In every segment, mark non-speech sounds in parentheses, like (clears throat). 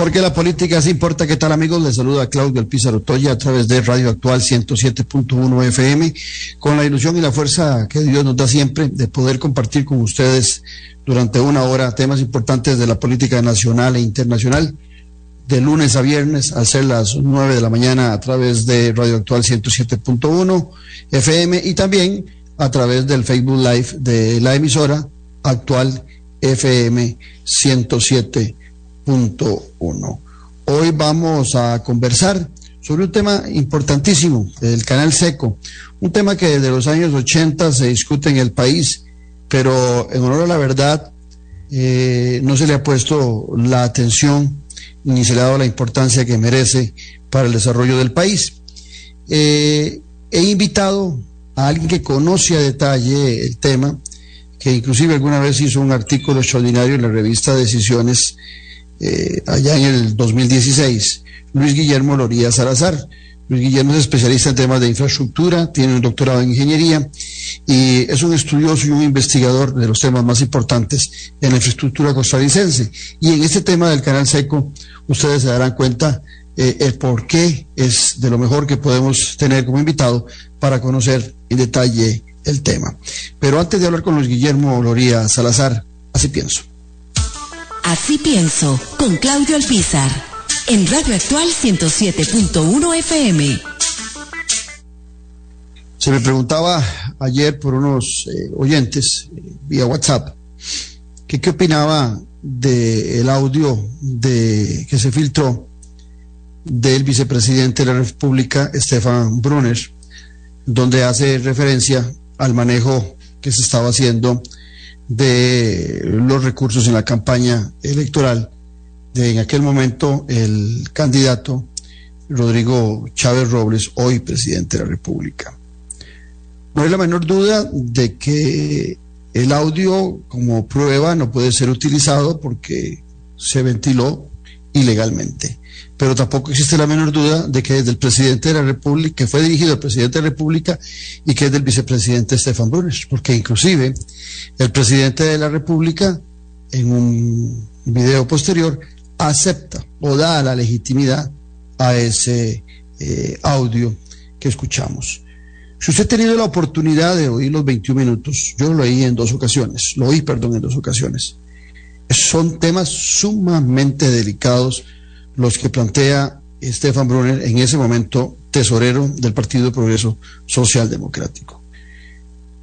Porque la política sí importa. ¿Qué tal, amigos? Les saluda Claudio Alpizar Toya a través de Radio Actual 107.1 FM, con la ilusión y la fuerza que Dios nos da siempre de poder compartir con ustedes durante una hora temas importantes de la política nacional e internacional, de lunes a viernes, a ser las 9 de la mañana a través de Radio Actual 107.1 FM y también a través del Facebook Live de la emisora Actual FM 107 uno. Hoy vamos a conversar sobre un tema importantísimo, el canal seco, un tema que desde los años 80 se discute en el país, pero en honor a la verdad eh, no se le ha puesto la atención ni se le ha dado la importancia que merece para el desarrollo del país. Eh, he invitado a alguien que conoce a detalle el tema, que inclusive alguna vez hizo un artículo extraordinario en la revista Decisiones eh, allá en el 2016, Luis Guillermo Loría Salazar. Luis Guillermo es especialista en temas de infraestructura, tiene un doctorado en ingeniería y es un estudioso y un investigador de los temas más importantes en la infraestructura costarricense. Y en este tema del canal seco, ustedes se darán cuenta eh, el por qué es de lo mejor que podemos tener como invitado para conocer en detalle el tema. Pero antes de hablar con Luis Guillermo Loría Salazar, así pienso. Así pienso, con Claudio Alpizar, en Radio Actual 107.1 FM. Se me preguntaba ayer por unos eh, oyentes eh, vía WhatsApp que qué opinaba del audio de, que se filtró del vicepresidente de la República, Stefan Brunner, donde hace referencia al manejo que se estaba haciendo de los recursos en la campaña electoral de en aquel momento el candidato Rodrigo Chávez Robles, hoy presidente de la República. No hay la menor duda de que el audio como prueba no puede ser utilizado porque se ventiló ilegalmente pero tampoco existe la menor duda de que es del presidente de la República, que fue dirigido al presidente de la República y que es del vicepresidente Stefan Brunner, porque inclusive el presidente de la República, en un video posterior, acepta o da la legitimidad a ese eh, audio que escuchamos. Si usted ha tenido la oportunidad de oír los 21 minutos, yo lo oí en dos ocasiones, lo oí, perdón, en dos ocasiones. Son temas sumamente delicados los que plantea Stefan Brunner, en ese momento tesorero del Partido Progreso Social Democrático.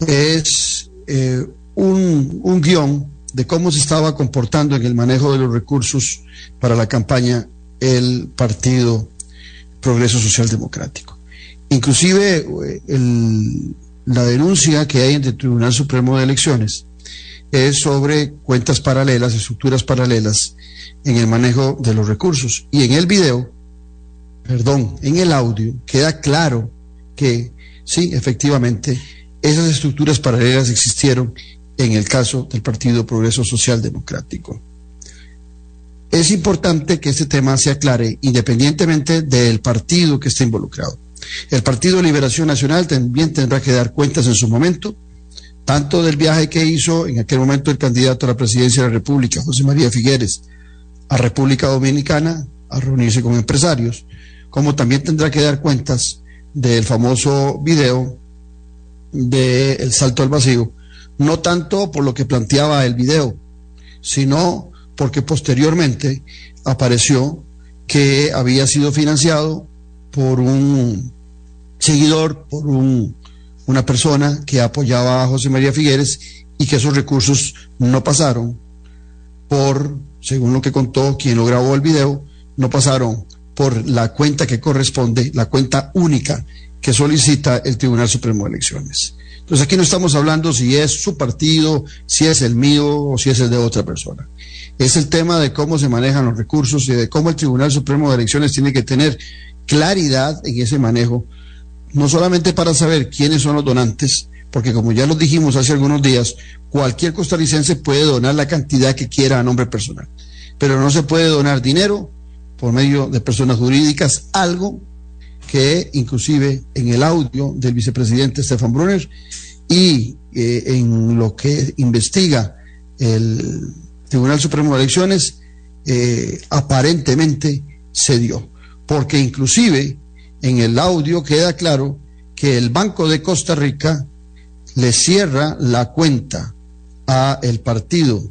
Es eh, un, un guion de cómo se estaba comportando en el manejo de los recursos para la campaña el Partido Progreso Social Democrático. Inclusive eh, la denuncia que hay ante el Tribunal Supremo de Elecciones es sobre cuentas paralelas, estructuras paralelas en el manejo de los recursos. Y en el video, perdón, en el audio, queda claro que sí, efectivamente, esas estructuras paralelas existieron en el caso del Partido Progreso Social Democrático. Es importante que este tema se aclare independientemente del partido que esté involucrado. El Partido Liberación Nacional también tendrá que dar cuentas en su momento, tanto del viaje que hizo en aquel momento el candidato a la presidencia de la República, José María Figueres, a República Dominicana a reunirse con empresarios, como también tendrá que dar cuentas del famoso video del el salto al vacío, no tanto por lo que planteaba el video, sino porque posteriormente apareció que había sido financiado por un seguidor, por un, una persona que apoyaba a José María Figueres y que esos recursos no pasaron por según lo que contó quien lo grabó el video, no pasaron por la cuenta que corresponde, la cuenta única que solicita el Tribunal Supremo de Elecciones. Entonces aquí no estamos hablando si es su partido, si es el mío o si es el de otra persona. Es el tema de cómo se manejan los recursos y de cómo el Tribunal Supremo de Elecciones tiene que tener claridad en ese manejo, no solamente para saber quiénes son los donantes, porque como ya lo dijimos hace algunos días, cualquier costarricense puede donar la cantidad que quiera a nombre personal, pero no se puede donar dinero por medio de personas jurídicas, algo que inclusive en el audio del vicepresidente Stefan Brunner y eh, en lo que investiga el Tribunal Supremo de Elecciones, eh, aparentemente se dio, porque inclusive en el audio queda claro que el Banco de Costa Rica le cierra la cuenta a el partido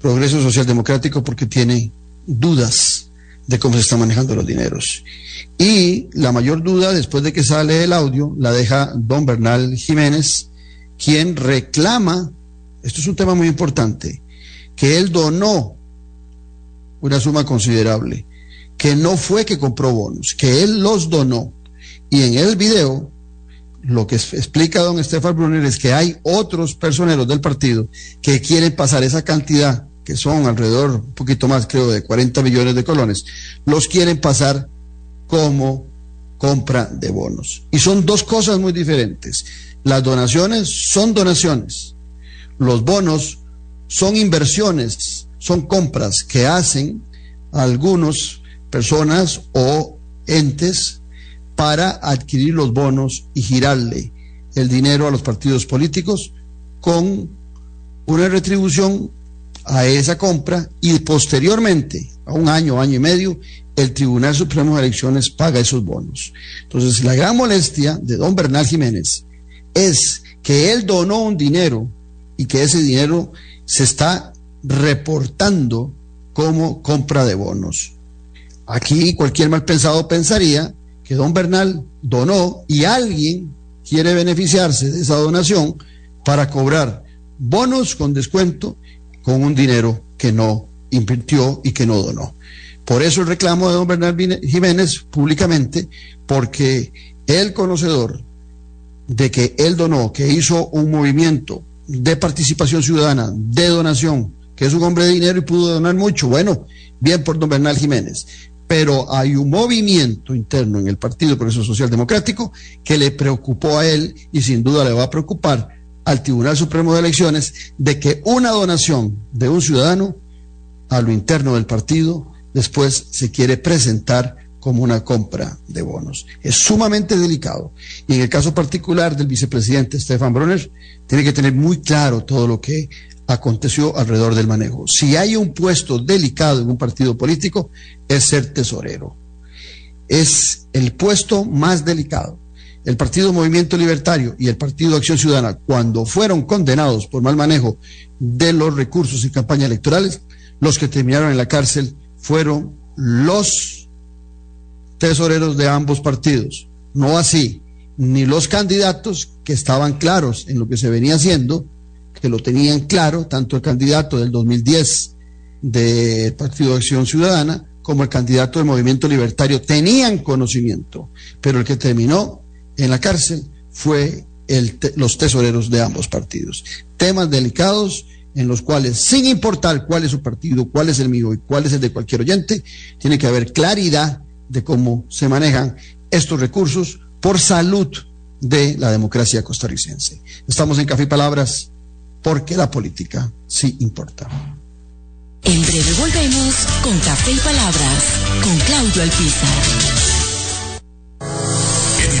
Progreso Social Democrático porque tiene dudas de cómo se están manejando los dineros. Y la mayor duda, después de que sale el audio, la deja don Bernal Jiménez, quien reclama, esto es un tema muy importante, que él donó una suma considerable, que no fue que compró bonos, que él los donó. Y en el video, lo que explica don Estefan Brunner es que hay otros personeros del partido que quieren pasar esa cantidad, que son alrededor, un poquito más creo, de 40 millones de colones, los quieren pasar como compra de bonos. Y son dos cosas muy diferentes. Las donaciones son donaciones. Los bonos son inversiones, son compras que hacen algunos personas o entes para adquirir los bonos y girarle el dinero a los partidos políticos con una retribución a esa compra y posteriormente, a un año, año y medio, el Tribunal Supremo de Elecciones paga esos bonos. Entonces, la gran molestia de don Bernal Jiménez es que él donó un dinero y que ese dinero se está reportando como compra de bonos. Aquí cualquier mal pensado pensaría don Bernal donó y alguien quiere beneficiarse de esa donación para cobrar bonos con descuento con un dinero que no invirtió y que no donó. Por eso el reclamo de don Bernal Jiménez públicamente, porque el conocedor de que él donó, que hizo un movimiento de participación ciudadana, de donación, que es un hombre de dinero y pudo donar mucho, bueno, bien por don Bernal Jiménez, pero hay un movimiento interno en el Partido Progreso Social Democrático que le preocupó a él y sin duda le va a preocupar al Tribunal Supremo de Elecciones de que una donación de un ciudadano a lo interno del partido después se quiere presentar como una compra de bonos. Es sumamente delicado. Y en el caso particular del vicepresidente Stefan Bronner, tiene que tener muy claro todo lo que aconteció alrededor del manejo. Si hay un puesto delicado en un partido político, es ser tesorero. Es el puesto más delicado. El Partido Movimiento Libertario y el Partido Acción Ciudadana, cuando fueron condenados por mal manejo de los recursos y campañas electorales, los que terminaron en la cárcel fueron los tesoreros de ambos partidos. No así, ni los candidatos que estaban claros en lo que se venía haciendo, que lo tenían claro, tanto el candidato del 2010 del Partido de Acción Ciudadana como el candidato del Movimiento Libertario tenían conocimiento, pero el que terminó en la cárcel fue el los tesoreros de ambos partidos. Temas delicados en los cuales, sin importar cuál es su partido, cuál es el mío y cuál es el de cualquier oyente, tiene que haber claridad de cómo se manejan estos recursos por salud de la democracia costarricense. Estamos en Café y Palabras porque la política sí importa. En breve volvemos con Café y Palabras, con Claudio Alpizar.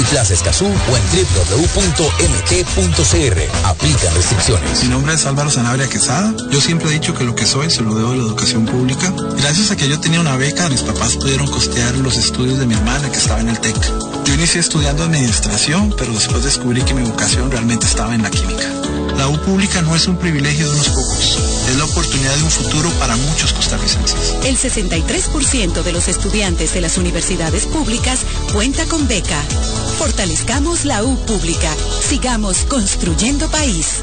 Multiplaza Escazú o en www.mg.cr. Aplican restricciones. Mi nombre es Álvaro Sanabria Quesada. Yo siempre he dicho que lo que soy se lo debo a la educación pública. Gracias a que yo tenía una beca, mis papás pudieron costear los estudios de mi hermana que estaba en el TEC. Yo inicié estudiando administración, pero después descubrí que mi vocación realmente estaba en la química. La U pública no es un privilegio de unos pocos, es la oportunidad de un futuro para muchos costarricenses. El 63% de los estudiantes de las universidades públicas cuenta con beca. Fortalezcamos la U pública. Sigamos construyendo país.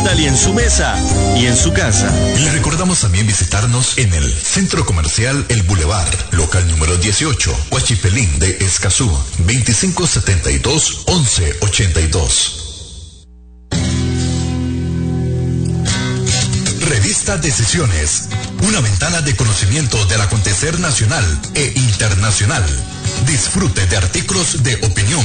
Italia en su mesa y en su casa. Le recordamos también visitarnos en el Centro Comercial El Boulevard, local número 18, Huachipelín de Escazú, 2572-1182. Revista Decisiones, una ventana de conocimiento del acontecer nacional e internacional. Disfrute de artículos de opinión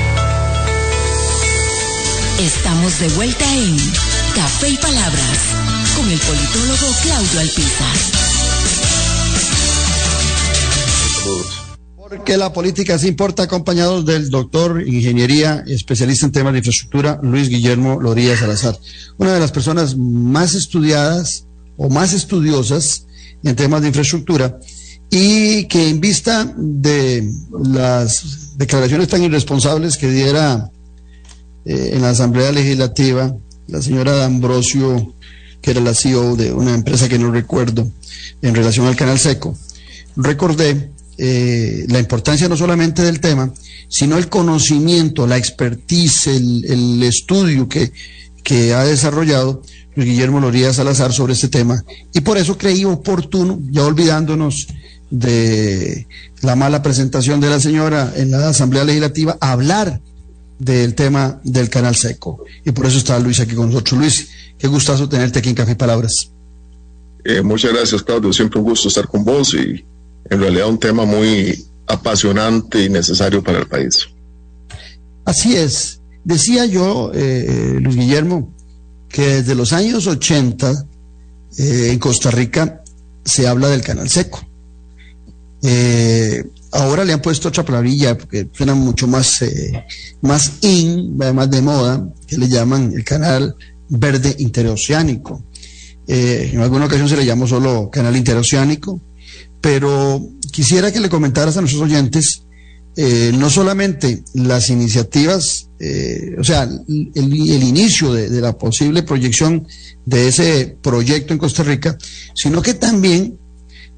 Estamos de vuelta en Café y Palabras con el politólogo Claudio Alpizar. Porque la política se importa, acompañados del doctor Ingeniería, especialista en temas de infraestructura, Luis Guillermo Loría Salazar. Una de las personas más estudiadas o más estudiosas en temas de infraestructura y que en vista de las declaraciones tan irresponsables que diera eh, en la Asamblea Legislativa, la señora D'Ambrosio, que era la CEO de una empresa que no recuerdo, en relación al Canal Seco, recordé eh, la importancia no solamente del tema, sino el conocimiento, la expertise, el, estudio que, que ha desarrollado Luis Guillermo Loría Salazar sobre este tema. Y por eso creí oportuno, ya olvidándonos de la mala presentación de la señora en la Asamblea Legislativa, hablar del tema del canal seco. Y por eso está Luis aquí con nosotros. Luis, qué gustazo tenerte aquí en Café y Palabras. Eh, muchas gracias, Claudio. Siempre un gusto estar con vos y en realidad un tema muy apasionante y necesario para el país. Así es. Decía yo, eh, Luis Guillermo, que desde los años 80 eh, en Costa Rica se habla del canal seco. Eh, ahora le han puesto otra palabrilla porque suena mucho más, eh, más in, más de moda, que le llaman el canal verde interoceánico. Eh, en alguna ocasión se le llamó solo canal interoceánico, pero quisiera que le comentaras a nuestros oyentes eh, no solamente las iniciativas, o sea, el, el inicio de, de, la posible proyección de ese proyecto en Costa Rica, sino que también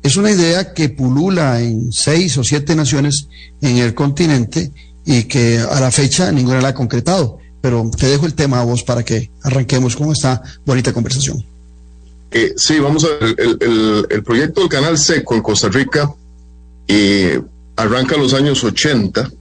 es una idea que pulula en seis o siete naciones en el continente y que a la fecha ninguna la ha concretado. pero te dejo el tema a vos para que arranquemos con esta bonita conversación. Eh, sí, vamos a ver, el, proyecto del Canal Seco en Costa Rica eh, arranca en los años 80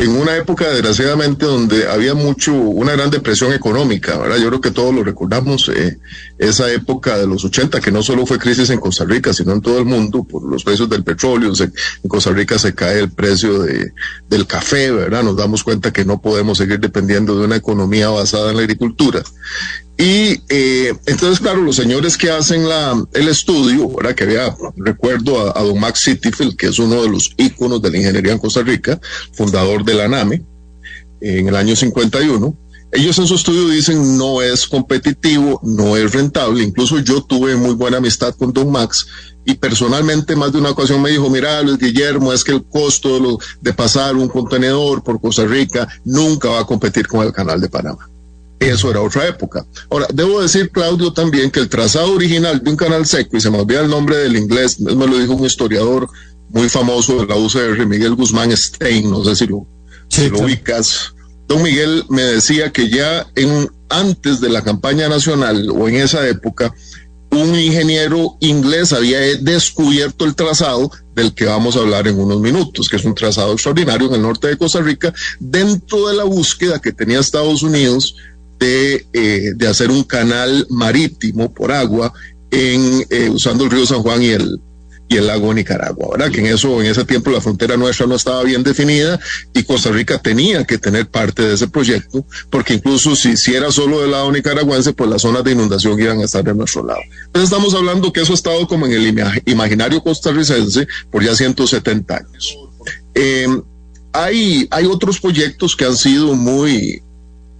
en una época desgraciadamente donde había mucho, una gran depresión económica, ¿verdad? Yo creo que todos lo recordamos, eh, esa época de los 80, que no solo fue crisis en Costa Rica, sino en todo el mundo por los precios del petróleo, en Costa Rica se cae el precio de, del café, ¿verdad? Nos damos cuenta que no podemos seguir dependiendo de una economía basada en la agricultura. Y eh, entonces, claro, los señores que hacen la, el estudio, ahora que había, recuerdo a, don Max Cityfield, que es uno de los íconos de la ingeniería en Costa Rica, fundador de la NAME, en el año 51, ellos en su estudio dicen no es competitivo, no es rentable. Incluso yo tuve muy buena amistad con Don Max y personalmente más de una ocasión me dijo, mira Luis Guillermo, es que el costo de, lo, de pasar un contenedor por Costa Rica nunca va a competir con el canal de Panamá. Eso era otra época. Ahora, debo decir, Claudio, también que el trazado original de un canal seco, y se me olvida el nombre del inglés, me lo dijo un historiador muy famoso de la UCR, Miguel Guzmán Stein, no sé si lo, lo ubicas. Don Miguel me decía que ya en, antes de la campaña nacional o en esa época, un ingeniero inglés había descubierto el trazado del que vamos a hablar en unos minutos, que es un trazado extraordinario en el norte de Costa Rica, dentro de la búsqueda que tenía Estados Unidos de, eh, de hacer un canal marítimo por agua eh, usando el río San Juan y el, y el lago Nicaragua, ¿verdad? Que en eso, en ese tiempo la frontera nuestra no estaba bien definida y Costa Rica tenía que tener parte de ese proyecto, porque incluso si, si era solo del lado nicaragüense, pues las zonas de inundación iban a estar de nuestro lado. Entonces estamos hablando que eso ha estado como en el imaginario costarricense por ya 170 años. Eh, hay, hay otros proyectos que han sido muy,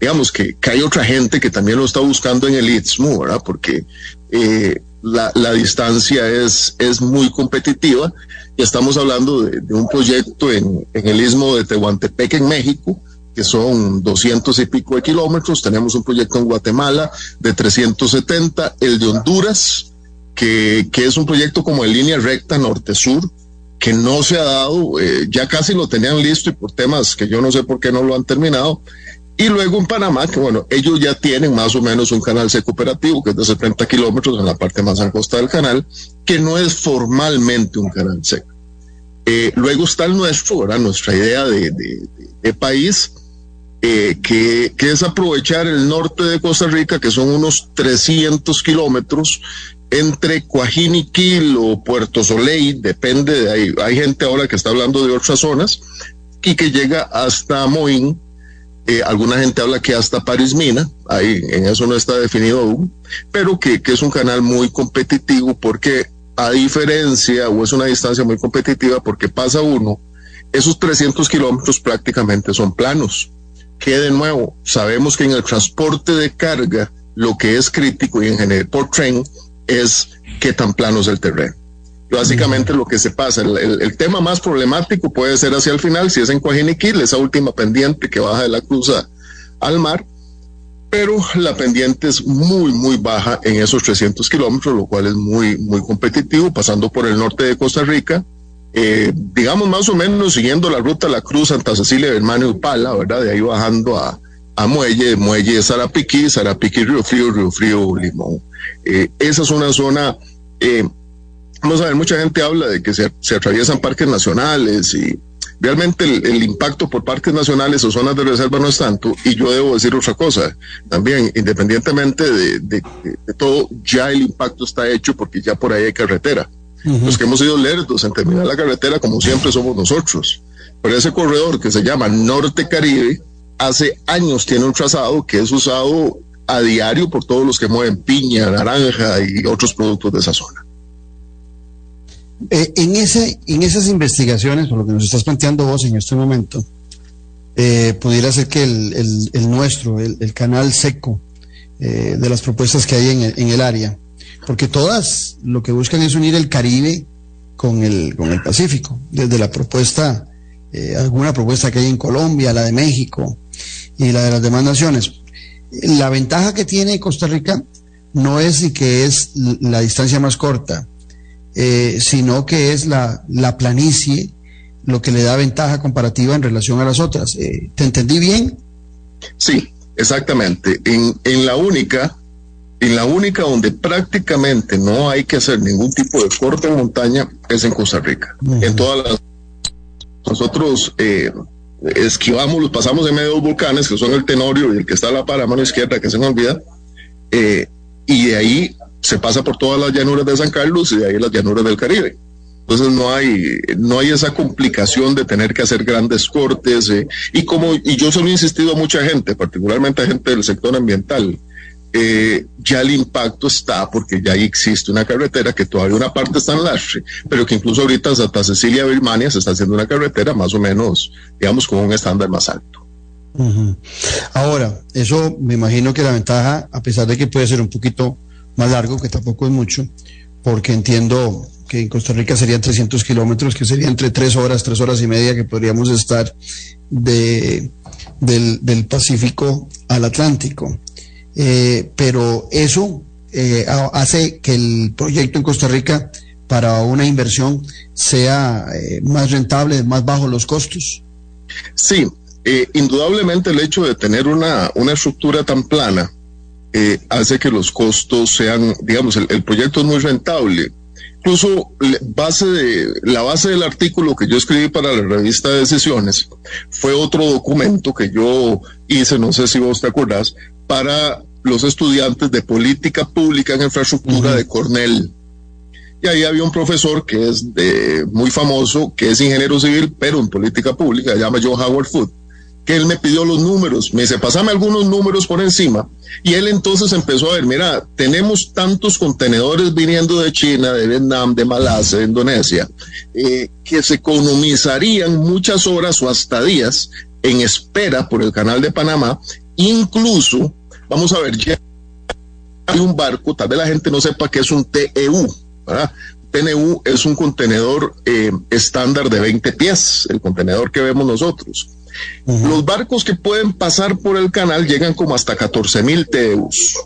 digamos que, hay otra gente que también lo está buscando en el Istmo, ¿verdad? Porque eh, la, la, distancia es, es muy competitiva y estamos hablando de, de un proyecto en, en, el Istmo de Tehuantepec, en México, que son 200 y pico de kilómetros. Tenemos un proyecto en Guatemala de 370, el de Honduras, que, que es un proyecto como en línea recta norte-sur, que no se ha dado, eh, ya casi lo tenían listo y por temas que yo no sé por qué no lo han terminado, y luego en Panamá, que bueno, ellos ya tienen más o menos un canal seco operativo que es de 70 kilómetros en la parte más angosta del canal, que no es formalmente un canal seco. Eh, luego está el nuestro. Nuestra idea de, de, país, eh, que, que, es aprovechar el norte de Costa Rica, que son unos 300 kilómetros entre Coajiniquil o Puerto Soleil, depende de ahí. Hay gente ahora que está hablando de otras zonas, y que llega hasta Moín, eh, alguna gente habla que hasta Paris Mina, ahí en eso no está definido pero que, que es un canal muy competitivo porque a diferencia, o es una distancia muy competitiva porque pasa uno, esos 300 kilómetros prácticamente son planos. Que de nuevo, sabemos que en el transporte de carga lo que es crítico y en general por tren es qué tan plano es el terreno. Básicamente lo que se pasa, el, el, tema más problemático puede ser hacia el final, si es en Coajiniquil, esa última pendiente que baja de la cruz al mar, pero la pendiente es muy, muy baja en esos 300 kilómetros, lo cual es muy, muy competitivo, pasando por el norte de Costa Rica, eh, digamos más o menos siguiendo la ruta La Cruz, Santa Cecilia, Hermano y Pala, ¿verdad? De ahí bajando a, a Muelle, Muelle Sarapiquí, Sarapiquí, Río Frío, Río Frío, Limón. Eh, esa es una zona... Eh, vamos a ver, mucha gente habla de que se, se atraviesan parques nacionales y realmente el, el, impacto por parques nacionales o zonas de reserva no es tanto. Y yo debo decir otra cosa, también, independientemente de, de, de, de todo, ya el impacto está hecho porque ya por ahí hay carretera. Uh -huh. Los que hemos sido lerdos en terminar la carretera, como siempre, somos nosotros. Pero ese corredor que se llama Norte Caribe, hace años tiene un trazado que es usado a diario por todos los que mueven piña, naranja y otros productos de esa zona. Eh, en, ese, en esas investigaciones, por lo que nos estás planteando vos en este momento, eh, pudiera ser que el, el, nuestro, el, canal seco eh, de las propuestas que hay en el, en el, área, porque todas lo que buscan es unir el Caribe con el, con el Pacífico, desde la propuesta, eh, alguna propuesta que hay en Colombia, la de México y la de las demás naciones. La ventaja que tiene Costa Rica no es y que es la distancia más corta, eh, sino que es la, la, planicie lo que le da ventaja comparativa en relación a las otras. Eh, ¿Te entendí bien? Sí, exactamente. En, en la única, en la única donde prácticamente no hay que hacer ningún tipo de corte en montaña es en Costa Rica. En todas las nosotros eh, esquivamos, los pasamos en medio de dos volcanes, que son el Tenorio y el que está a la para mano izquierda, que se me olvida, eh, y de ahí se pasa por todas las llanuras de San Carlos y de ahí las llanuras del Caribe. Entonces no hay, no hay esa complicación de tener que hacer grandes cortes. Eh, y como, y yo solo he insistido a mucha gente, particularmente a gente del sector ambiental, eh, ya el impacto está porque ya existe una carretera que todavía una parte está en Lastre, pero que incluso ahorita Santa Cecilia Birmania se está haciendo una carretera más o menos, digamos, con un estándar más alto. Ahora, eso me imagino que la ventaja, a pesar de que puede ser un poquito más largo, que tampoco es mucho, porque entiendo que en Costa Rica serían 300 kilómetros, que sería entre tres horas, tres horas y media que podríamos estar de, del, del Pacífico al Atlántico. Eh, pero eso eh, hace que el proyecto en Costa Rica para una inversión sea eh, más rentable, más bajo los costos. Sí, indudablemente el hecho de tener una, una estructura tan plana hace que los costos sean, digamos, el, el proyecto es muy rentable. Incluso base de, la base del artículo que yo escribí para la revista de Decisiones fue otro documento que yo hice, no sé si vos te acordás, para los estudiantes de política pública en infraestructura de Cornell. Y ahí había un profesor que es de, muy famoso, que es ingeniero civil, pero en política pública, se llama John Howard Food él me pidió los números, me dice, pasame algunos números por encima. Y él entonces empezó a ver, mira, tenemos tantos contenedores viniendo de China, de Vietnam, de Malasia, de Indonesia, eh, que se economizarían muchas horas o hasta días en espera por el canal de Panamá. Incluso, vamos a ver, ya hay un barco, tal vez la gente no sepa que es un TEU, ¿verdad? TNU es un contenedor eh, estándar de 20 pies, el contenedor que vemos nosotros. Los barcos que pueden pasar por el canal llegan como hasta 14 mil TEUs.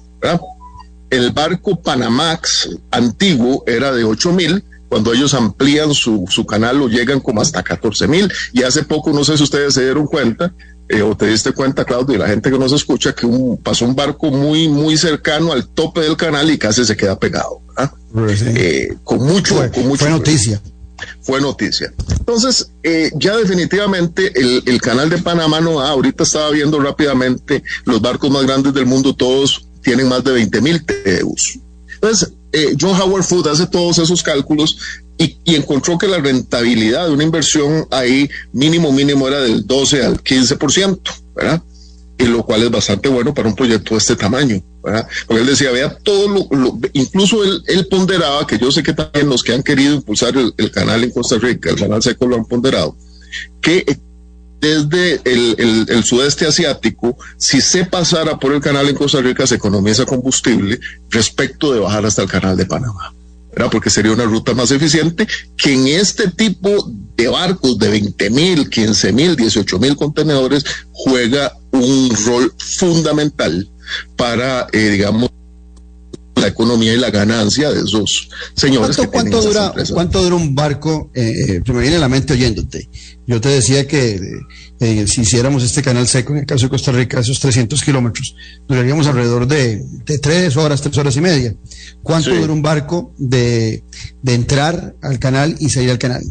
El barco Panamax antiguo era de 8 mil. Cuando ellos amplían su, su canal lo llegan como hasta 14 mil. Y hace poco, no sé si ustedes se dieron cuenta, eh, o te diste cuenta, Claudio, y la gente que nos escucha, que un, pasó un barco muy, muy cercano al tope del canal y casi se queda pegado. Eh, con mucho, con mucho. Fue noticia fue noticia. Entonces, eh, ya definitivamente el, canal de Panamá no da. Ahorita estaba viendo rápidamente los barcos más grandes del mundo, todos tienen más de 20 mil TEUs. Entonces, eh, John Howard Food hace todos esos cálculos y, y, encontró que la rentabilidad de una inversión ahí mínimo, mínimo era del 12 al 15%, ¿verdad? Y lo cual es bastante bueno para un proyecto de este tamaño. ¿verdad? Porque él decía, vea todo lo, incluso él, ponderaba, que yo sé que también los que han querido impulsar el, canal en Costa Rica, el canal seco lo han ponderado, que desde el, el, sudeste asiático, si se pasara por el canal en Costa Rica, se economiza combustible respecto de bajar hasta el canal de Panamá. Porque sería una ruta más eficiente que en este tipo de barcos de 20 mil, 15 mil, 18 mil contenedores juega un rol fundamental para, eh, digamos, la economía y la ganancia de esos señores. ¿Cuánto, dura, ¿cuánto dura un barco? Eh, eh, me viene a la mente oyéndote. Yo te decía que eh, si hiciéramos este canal seco, en el caso de Costa Rica, esos 300 kilómetros, duraríamos alrededor de, de, tres horas, tres horas y media. ¿Cuánto dura un barco de, de entrar al canal y salir al canal?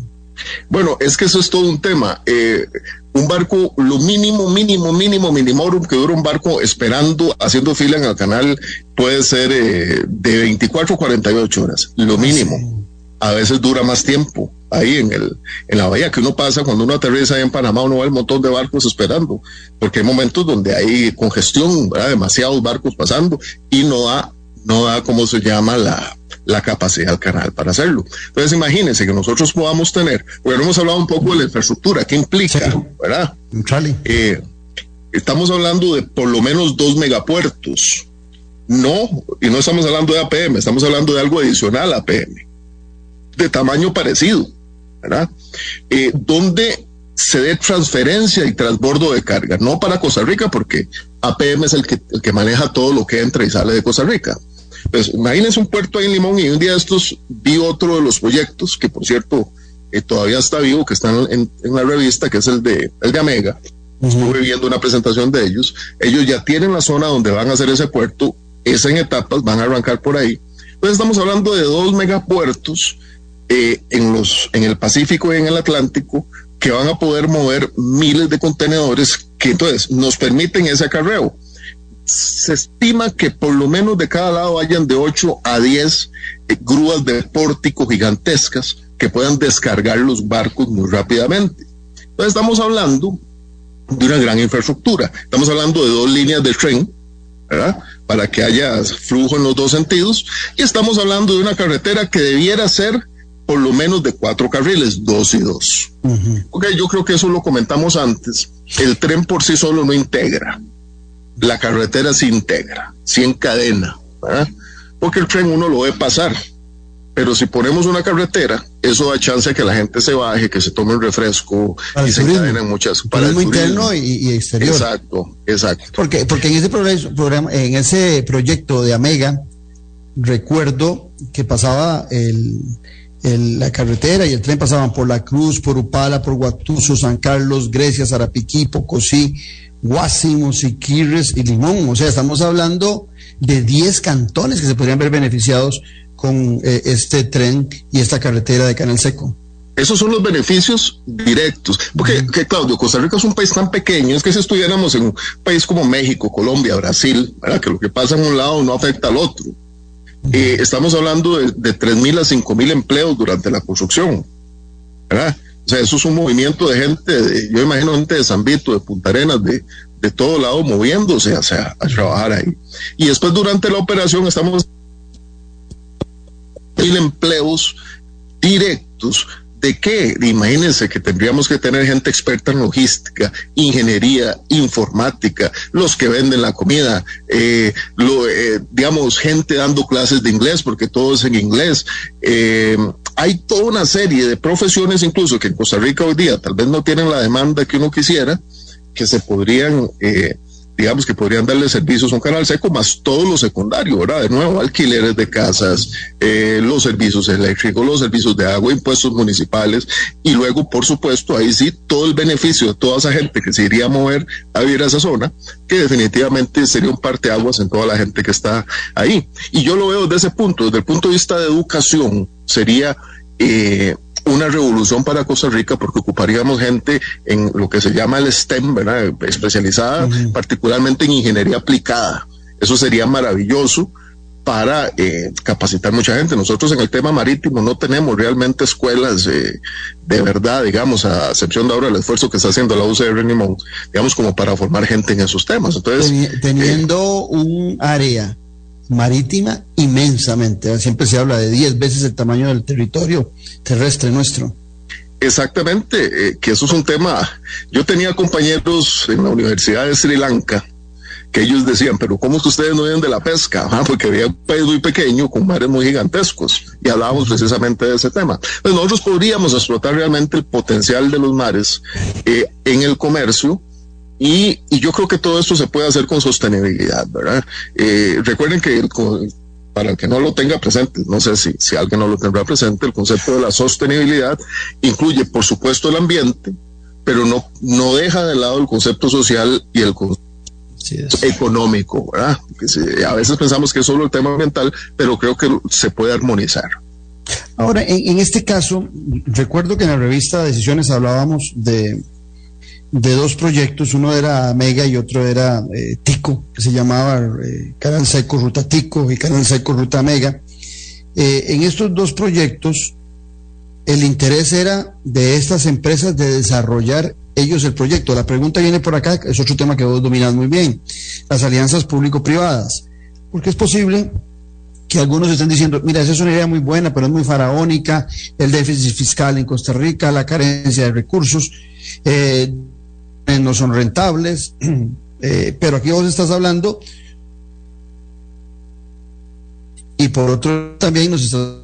Bueno, es que eso es todo un tema. Eh, un barco, lo mínimo, mínimo, mínimo, mínimo que dura un barco esperando, haciendo fila en el canal, puede ser eh, de 24 a 48 horas, lo mínimo. A veces dura más tiempo ahí en el en la bahía que uno pasa cuando uno aterriza ahí en Panamá uno ve un montón de barcos esperando porque hay momentos donde hay congestión demasiados barcos pasando y no da no da como se llama la la capacidad del canal para hacerlo. Entonces, imagínense que nosotros podamos tener, bueno, hemos hablado un poco de la infraestructura, ¿qué implica? ¿Verdad? Eh, estamos hablando de por lo menos dos megapuertos. No, y no estamos hablando de APM, estamos hablando de algo adicional a APM, de tamaño parecido, ¿verdad? Eh, donde se dé transferencia y transbordo de carga, no para Costa Rica, porque APM es el que, el que maneja todo lo que entra y sale de Costa Rica, pues imagínense un puerto ahí en Limón y un día de estos vi otro de los proyectos, que por cierto eh, todavía está vivo, que está en, la revista, que es el de, el de Amega, estuve viendo una presentación de ellos, ellos ya tienen la zona donde van a hacer ese puerto, es en etapas, van a arrancar por ahí. Entonces estamos hablando de dos megapuertos eh, en, los, en el Pacífico y en el Atlántico que van a poder mover miles de contenedores que entonces nos permiten ese acarreo. Se estima que por lo menos de cada lado hayan de 8 a 10 eh, grúas de pórtico gigantescas que puedan descargar los barcos muy rápidamente. Entonces estamos hablando de una gran infraestructura. Estamos hablando de dos líneas de tren, ¿verdad? Para que haya flujo en los dos sentidos. Y estamos hablando de una carretera que debiera ser por lo menos de cuatro carriles, dos y dos. Ok, yo creo que eso lo comentamos antes. El tren por sí solo no integra. La carretera se integra, se encadena, ¿verdad? Porque el tren uno lo ve pasar pero si ponemos una carretera, eso da chance a que la gente se baje, que se tome un refresco y se encadenen muchas para el interno y, exterior. Exacto, exacto. Porque, porque en ese programa, en ese proyecto de Amega, recuerdo que pasaba el, la carretera y el tren pasaban por La Cruz, por Upala, por Guatuso, San Carlos, Grecia, Zarapiquí, Pocosí, Guásimo, Siquirres y Limón. O sea, estamos hablando de 10 cantones que se podrían ver beneficiados con eh, este tren y esta carretera de Canal Seco. Esos son los beneficios directos. Porque, que, Claudio, Costa Rica es un país tan pequeño, es que si estuviéramos en un país como México, Colombia, Brasil, que lo que pasa en un lado no afecta al otro. Eh, estamos hablando de, de 3.000 a 5.000 empleos durante la construcción. O sea, eso es un movimiento de gente, yo imagino gente de San Vito, de Punta Arenas, de, de todo lado moviéndose sea, a trabajar ahí. Y después durante la operación estamos mil empleos directos. ¿De qué? Imagínense que tendríamos que tener gente experta en logística, ingeniería, informática, los que venden la comida, eh, eh, digamos, gente dando clases de inglés, porque todo es en inglés. Eh, hay toda una serie de profesiones, incluso que en Costa Rica hoy día tal vez no tienen la demanda que uno quisiera, que se podrían digamos que podrían darle servicios a un canal seco, más todo lo secundario, ¿verdad? De nuevo, alquileres de casas, eh, los servicios eléctricos, los servicios de agua, impuestos municipales, y luego, por supuesto, ahí sí, todo el beneficio de toda esa gente que se iría a mover a vivir a esa zona, que definitivamente sería un parteaguas en toda la gente que está ahí. Y yo lo veo desde ese punto, desde el punto de vista de educación, sería eh, una revolución para Costa Rica porque ocuparíamos gente en lo que se llama el STEM, ¿verdad? Especializada particularmente en ingeniería aplicada. Eso sería maravilloso para eh, capacitar mucha gente. Nosotros en el tema marítimo no tenemos realmente escuelas eh, de verdad, digamos, a excepción de ahora el esfuerzo que está haciendo la UCR Limón, digamos, como para formar gente en esos temas. Entonces, teniendo un área marítima inmensamente. Siempre se habla de 10 veces el tamaño del territorio terrestre nuestro. Exactamente, eh, que eso es un tema. Yo tenía compañeros en la Universidad de Sri Lanka que ellos decían, pero ¿cómo es que ustedes no viven de la pesca? Ah, porque había un país muy pequeño con mares muy gigantescos y hablábamos precisamente de ese tema. Pues nosotros podríamos explotar realmente el potencial de los mares eh, en el comercio y, yo creo que todo esto se puede hacer con sostenibilidad, ¿verdad? Eh, recuerden que para el que no lo tenga presente, no sé si, si alguien no lo tendrá presente, el concepto de la sostenibilidad incluye, por supuesto, el ambiente, pero no, no deja de lado el concepto social y el concepto económico, ¿verdad? a veces pensamos que es solo el tema ambiental, pero creo que se puede armonizar. Ahora, en, en este caso, recuerdo que en la revista Decisiones hablábamos de, de dos proyectos, uno era Mega y otro era eh, Tico, que se llamaba eh, Canal Ruta Tico y Canal Seco Ruta Mega. Eh, en estos dos proyectos, el interés era de estas empresas de desarrollar ellos el proyecto. La pregunta viene por acá, es otro tema que vos dominás muy bien, las alianzas público-privadas, porque es posible que algunos estén diciendo, mira, esa es una idea muy buena, pero es muy faraónica, el déficit fiscal en Costa Rica, la carencia de recursos, eh, no son rentables, (clears throat) eh, pero aquí vos estás hablando. Y por otro también nos está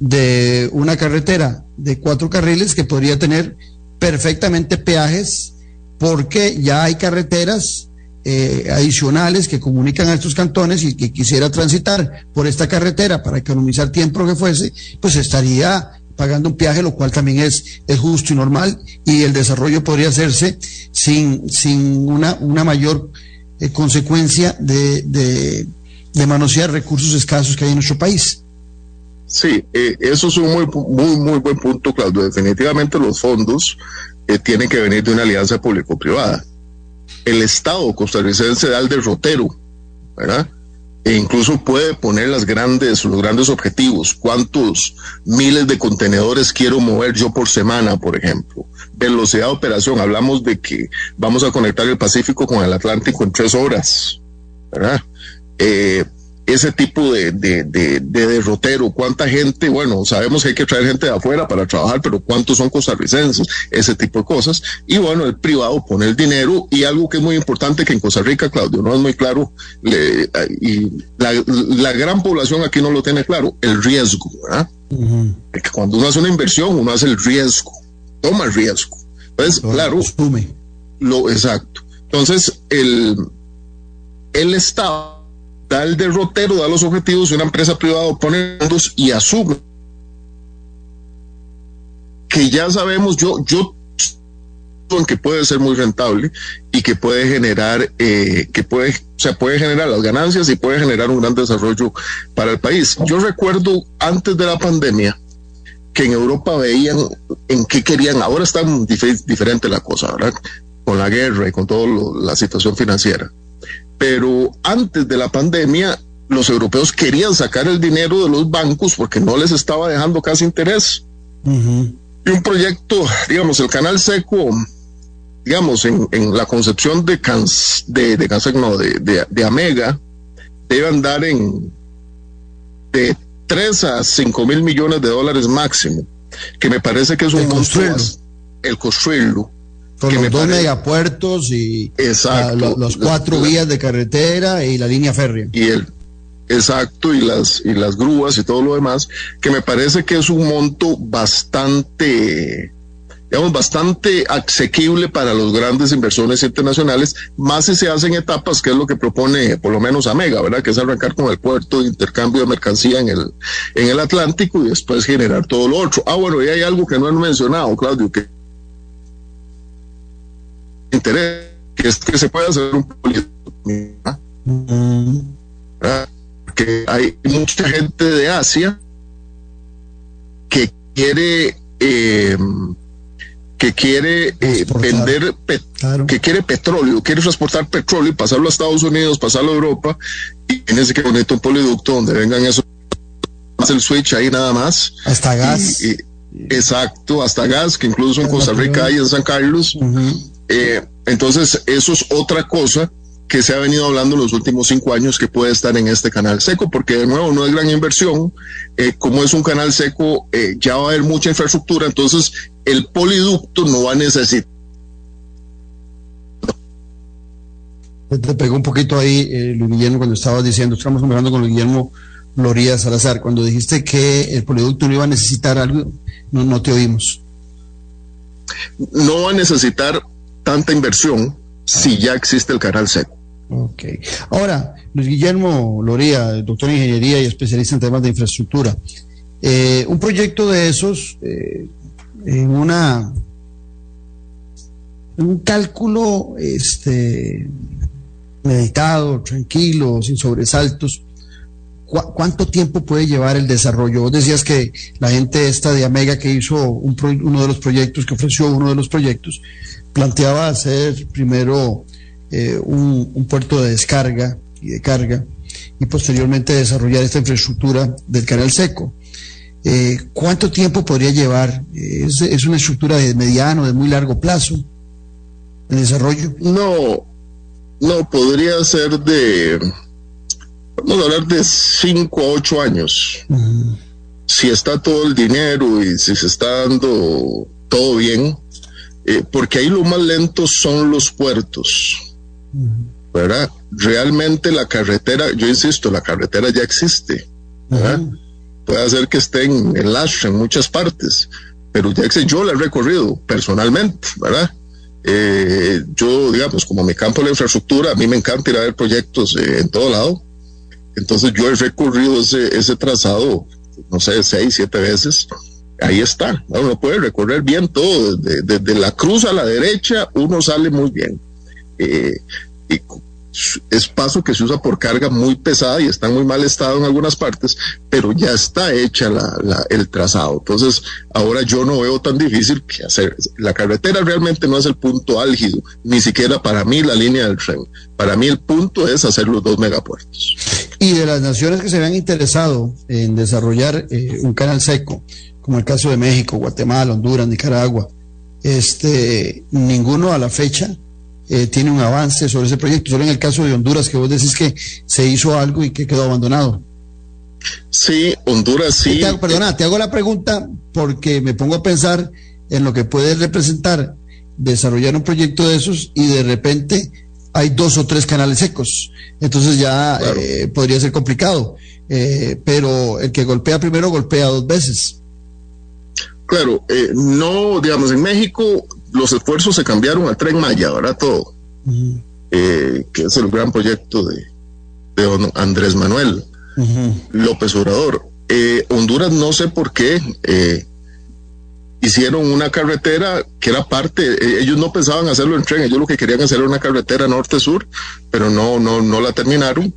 de una carretera de cuatro carriles que podría tener perfectamente peajes porque ya hay carreteras eh, adicionales que comunican a estos cantones y que quisiera transitar por esta carretera para economizar tiempo que fuese, pues estaría pagando un peaje, lo cual también es, es justo y normal, y el desarrollo podría hacerse sin, sin una, una mayor eh, consecuencia de, de, de, manosear recursos escasos que hay en nuestro país. Sí, eh, eso es un muy, muy, muy buen punto, Claudio. Definitivamente los fondos eh, tienen que venir de una alianza público-privada. El Estado costarricense da el derrotero, ¿verdad? E incluso puede poner las grandes, los grandes objetivos. ¿Cuántos miles de contenedores quiero mover yo por semana, por ejemplo? Velocidad de operación. Hablamos de que vamos a conectar el Pacífico con el Atlántico en tres horas, ¿verdad? Eh, ese tipo de, de, de, derrotero, cuánta gente, bueno, sabemos que hay que traer gente de afuera para trabajar, pero cuántos son costarricenses, ese tipo de cosas. Y bueno, el privado pone el dinero y algo que es muy importante que en Costa Rica, Claudio, no es muy claro, y la, gran población aquí no lo tiene claro, el riesgo, ¿verdad? cuando uno hace una inversión, uno hace el riesgo, toma el riesgo. Entonces, claro, lo exacto. Entonces, el, el Estado da el derrotero, da los objetivos una empresa privada pone fondos y asume que ya sabemos, yo, yo en que puede ser muy rentable y que puede generar, eh, que puede, se puede generar las ganancias y puede generar un gran desarrollo para el país. Yo recuerdo antes de la pandemia que en Europa veían en qué querían, ahora está diferente la cosa, ¿verdad? Con la guerra y con toda la situación financiera pero antes de la pandemia los europeos querían sacar el dinero de los bancos porque no les estaba dejando casi interés. Y un proyecto, digamos, el canal seco, digamos, en, la concepción de, cans, de, de, no, de, de, Amega, debe andar en de 3 a 5 mil millones de dólares máximo, que me parece que es un monstruo el construirlo. Con los dos megapuertos y los, cuatro vías de carretera y la línea férrea. Y el, exacto, y las, y las grúas y todo lo demás, que me parece que es un monto bastante, digamos, bastante asequible para los grandes inversiones internacionales, más si se hacen etapas, que es lo que propone por lo menos Amega, ¿verdad? Que es arrancar con el puerto de intercambio de mercancía en el, en el Atlántico y después generar todo lo otro. Ah, bueno, y hay algo que no he mencionado, Claudio, que interés, que es que se pueda hacer un proyecto. Porque hay mucha gente de Asia que quiere eh, que quiere eh, vender, que quiere petróleo, quiere transportar petróleo y pasarlo a Estados Unidos, pasarlo a Europa, y ese que bonito un poliducto donde vengan esos, el switch ahí nada más. Hasta gas. exacto, hasta gas, que incluso en Costa Rica y en San Carlos. Eh, entonces, eso es otra cosa que se ha venido hablando en los últimos cinco años que puede estar en este canal seco, porque de nuevo no es gran inversión, eh, como es un canal seco, eh, ya va a haber mucha infraestructura, entonces el poliducto no va a necesitar. Te pegó un poquito ahí, Luis Guillermo, cuando estabas diciendo, estamos hablando con Luis Guillermo Loría Salazar, cuando dijiste que el poliducto no iba a necesitar algo, no, no te oímos. No va a necesitar tanta inversión si ya existe el canal seco. Ok. Ahora, Luis Guillermo Loría, doctor en ingeniería y especialista en temas de infraestructura. Eh, un proyecto de esos, eh, en una un cálculo este, meditado, tranquilo, sin sobresaltos, ¿cuánto tiempo puede llevar el desarrollo? Vos decías que la gente esta de Amega que hizo uno de los proyectos, que ofreció uno de los proyectos, planteaba hacer primero eh, un, puerto de descarga y de carga y posteriormente desarrollar esta infraestructura del canal seco. Eh, ¿Cuánto tiempo podría llevar? ¿Es, ¿Es, una estructura de mediano, de muy largo plazo el desarrollo? No, no, podría ser de, vamos a hablar de 5 a 8 años. Si está todo el dinero y si se está dando todo bien, eh, porque ahí lo más lento son los puertos, ¿verdad? Realmente la carretera, yo insisto, la carretera ya existe, ¿verdad? Puede ser que esté en el Lash en muchas partes, pero ya existe, yo la he recorrido personalmente, ¿verdad? Eh, yo, digamos, como mi campo de la infraestructura, a mí me encanta ir a ver proyectos eh, en todo lado. Entonces yo he recorrido ese, ese trazado, no sé, seis, siete veces ahí está. Uno puede recorrer bien todo, desde, la cruz a la derecha, uno sale muy bien. Eh, es paso que se usa por carga muy pesada y está en muy mal estado en algunas partes, pero ya está hecha la, el trazado. Entonces, ahora yo no veo tan difícil que hacer. La carretera realmente no es el punto álgido, ni siquiera para mí la línea del tren. Para mí el punto es hacer los dos megapuertos. Y de las naciones que se habían interesado en desarrollar eh, un canal seco, como el caso de México, Guatemala, Honduras, Nicaragua, este, ninguno a la fecha eh, tiene un avance sobre ese proyecto. Solo en el caso de Honduras, que vos decís que se hizo algo y que quedó abandonado. Sí, Honduras sí. perdona, te hago la pregunta porque me pongo a pensar en lo que puede representar desarrollar un proyecto de esos y de repente hay dos o tres canales secos. Entonces ya eh, podría ser complicado. Eh, pero el que golpea primero golpea dos veces. Claro, no, digamos, en México los esfuerzos se cambiaron al tren Maya, ¿verdad? Todo. Eh, que es el gran proyecto de, Andrés Manuel López Obrador. Eh, Honduras no sé por qué eh, hicieron una carretera que era parte, ellos no pensaban hacerlo en tren, ellos lo que querían hacer era una carretera norte-sur, pero no, no, no la terminaron.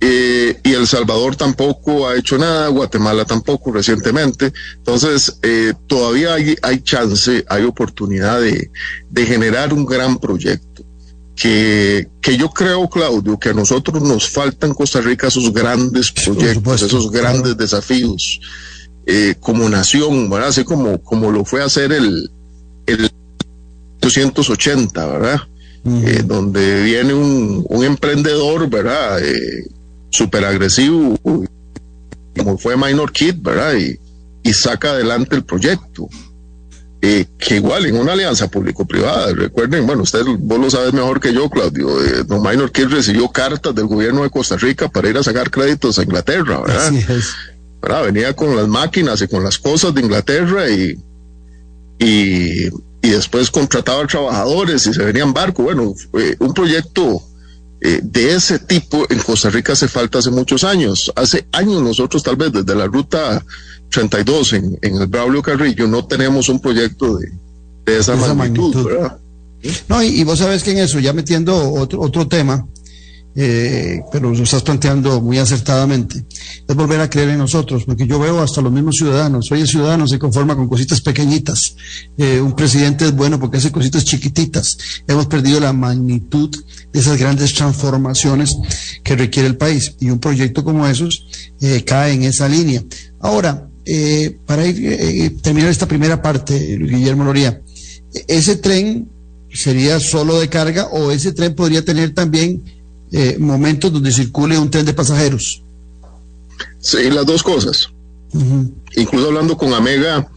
Eh, y El Salvador tampoco ha hecho nada, Guatemala tampoco recientemente. Entonces, eh, todavía hay, hay, chance, hay oportunidad de, de generar un gran proyecto. Que, que, yo creo, Claudio, que a nosotros nos faltan en Costa Rica esos grandes proyectos, esos grandes desafíos eh, como nación, ¿verdad? Así como, como lo fue hacer el, el 880, ¿verdad? donde viene un, un emprendedor, ¿verdad? súper agresivo, como fue Minor Kid, ¿verdad? Y, saca adelante el proyecto. Eh, que igual en una alianza público-privada, recuerden, bueno, usted vos lo sabes mejor que yo, Claudio, eh, Minor Kid recibió cartas del gobierno de Costa Rica para ir a sacar créditos a Inglaterra, ¿verdad? ¿Verdad? Venía con las máquinas y con las cosas de Inglaterra y, y, y después contrataba trabajadores y se venía en barco. Bueno, un proyecto eh, de ese tipo en Costa Rica hace falta hace muchos años. Hace años nosotros tal vez desde la ruta 32 en, en el Braulio Carrillo no tenemos un proyecto de, esa, magnitud, No, y, vos sabes que en eso, ya metiendo otro, otro tema, eh, pero lo estás planteando muy acertadamente, es volver a creer en nosotros, porque yo veo hasta los mismos ciudadanos, hoy el ciudadano se conforma con cositas pequeñitas, eh, un presidente es bueno porque hace cositas chiquititas, hemos perdido la magnitud de esas grandes transformaciones que requiere el país, y un proyecto como esos eh, cae en esa línea. Ahora, para ir, terminar esta primera parte, Guillermo Loría, ese tren sería solo de carga o ese tren podría tener también eh, momentos donde circule un tren de pasajeros. Sí, las dos cosas. Incluso hablando con Amega,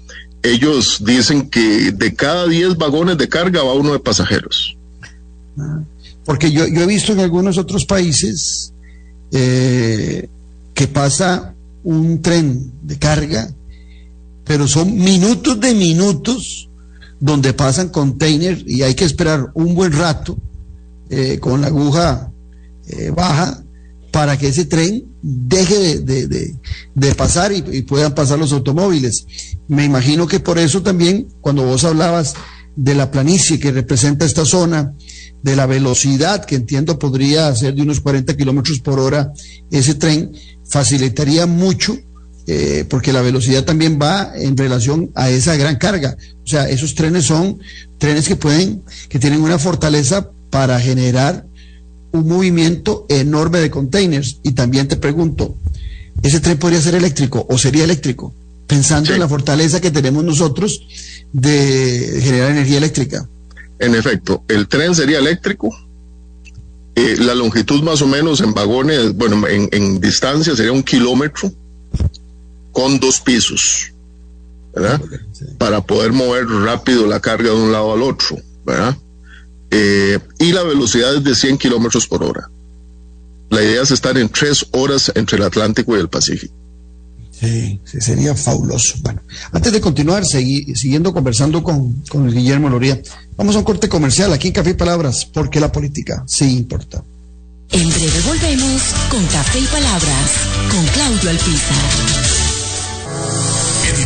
ellos dicen que de cada 10 vagones de carga va uno de pasajeros. Ah, porque yo, yo he visto en algunos otros países eh, que pasa un tren de carga, pero son minutos de minutos donde pasan containers y hay que esperar un buen rato eh, con la aguja eh, baja para que ese tren deje de, pasar y, puedan pasar los automóviles. Me imagino que por eso también, cuando vos hablabas de la planicie que representa esta zona, de la velocidad que entiendo podría ser de unos 40 kilómetros por hora, ese tren facilitaría mucho, eh, porque la velocidad también va en relación a esa gran carga. O sea, esos trenes son trenes que pueden, que tienen una fortaleza para generar un movimiento enorme de containers. Y también te pregunto, ¿ese tren podría ser eléctrico o sería eléctrico? Pensando en la fortaleza que tenemos nosotros de generar energía eléctrica. En efecto, el tren sería eléctrico. Eh, la longitud más o menos en vagones, bueno, en, en distancia sería un kilómetro con dos pisos, ¿verdad? Para poder mover rápido la carga de un lado al otro, ¿verdad? Eh, y la velocidad es de 100 kilómetros por hora. La idea es estar en tres horas entre el Atlántico y el Pacífico. Sí, sí sería fabuloso. Bueno, antes de continuar, siguiendo conversando con, con el Guillermo Loría, vamos a un corte comercial aquí en Café y Palabras, porque la política sí importa. En breve volvemos con Café y Palabras, con Claudio Alpizar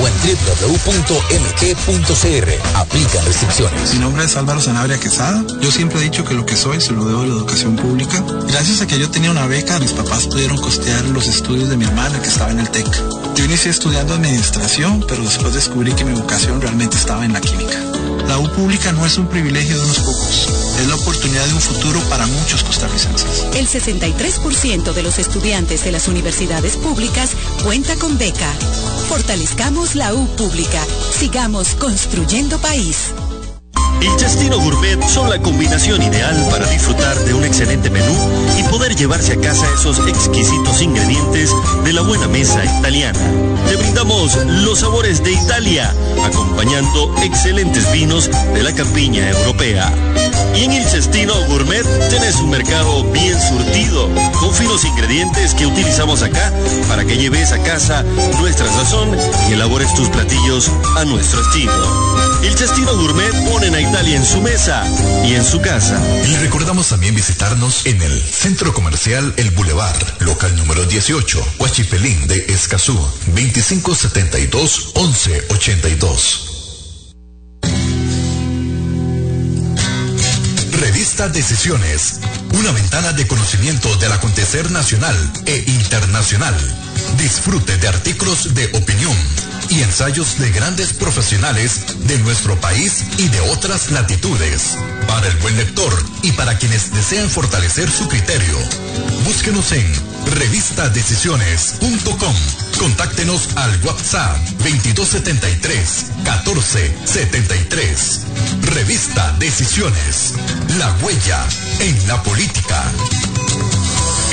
O en. Aplican restricciones. Mi nombre es Álvaro Sanabria Quesada. Yo siempre he dicho que lo que soy se lo debo a la educación pública. Gracias a que yo tenía una beca, mis papás pudieron costear los estudios de mi hermana que estaba en el TEC. Yo inicié estudiando administración, pero después descubrí que mi vocación realmente estaba en la química. La U pública no es un privilegio de unos pocos, es la oportunidad de un futuro para muchos costarricenses. El 63% de los estudiantes de las universidades públicas cuenta con beca. Fortalezcamos la U pública. Sigamos construyendo país. El Chastino Gourmet son la combinación ideal para disfrutar de un excelente menú y poder llevarse a casa esos exquisitos ingredientes de la buena mesa italiana. Te brindamos los sabores de Italia, acompañando excelentes vinos de la campiña europea. Y en Cestino Gourmet tenés un mercado bien surtido, con finos ingredientes que utilizamos acá para que lleves a casa nuestra sazón y elabores tus platillos a nuestro estilo. El Cestino Gourmet ponen a Italia en su mesa y en su casa. Y recordamos también visitarnos en el Centro Comercial El Boulevard, local número 18, Huachipelín de Escazú, 2572-1182. Revista Decisiones, una ventana de conocimiento del acontecer nacional e internacional. Disfrute de artículos de opinión y ensayos de grandes profesionales de nuestro país y de otras latitudes. Para el buen lector y para quienes desean fortalecer su criterio. Búsquenos en revistadecisiones.com. Contáctenos al WhatsApp 2273 1473. Revista Decisiones. La huella en la política.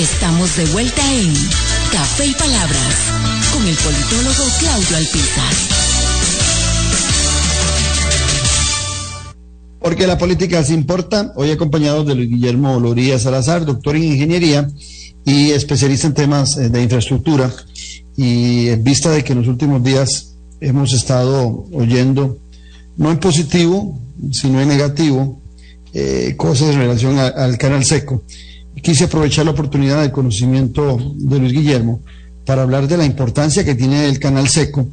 Estamos de vuelta en Café y Palabras con el politólogo Claudio Alpizar. Porque la política se importa, hoy acompañado de Guillermo Loría Salazar, doctor en ingeniería y especialista en temas eh, de infraestructura. Y en vista de que en los últimos días hemos estado oyendo, no en positivo, sino en negativo, eh, cosas en relación al canal seco quise aprovechar la oportunidad del conocimiento de Luis Guillermo para hablar de la importancia que tiene el canal seco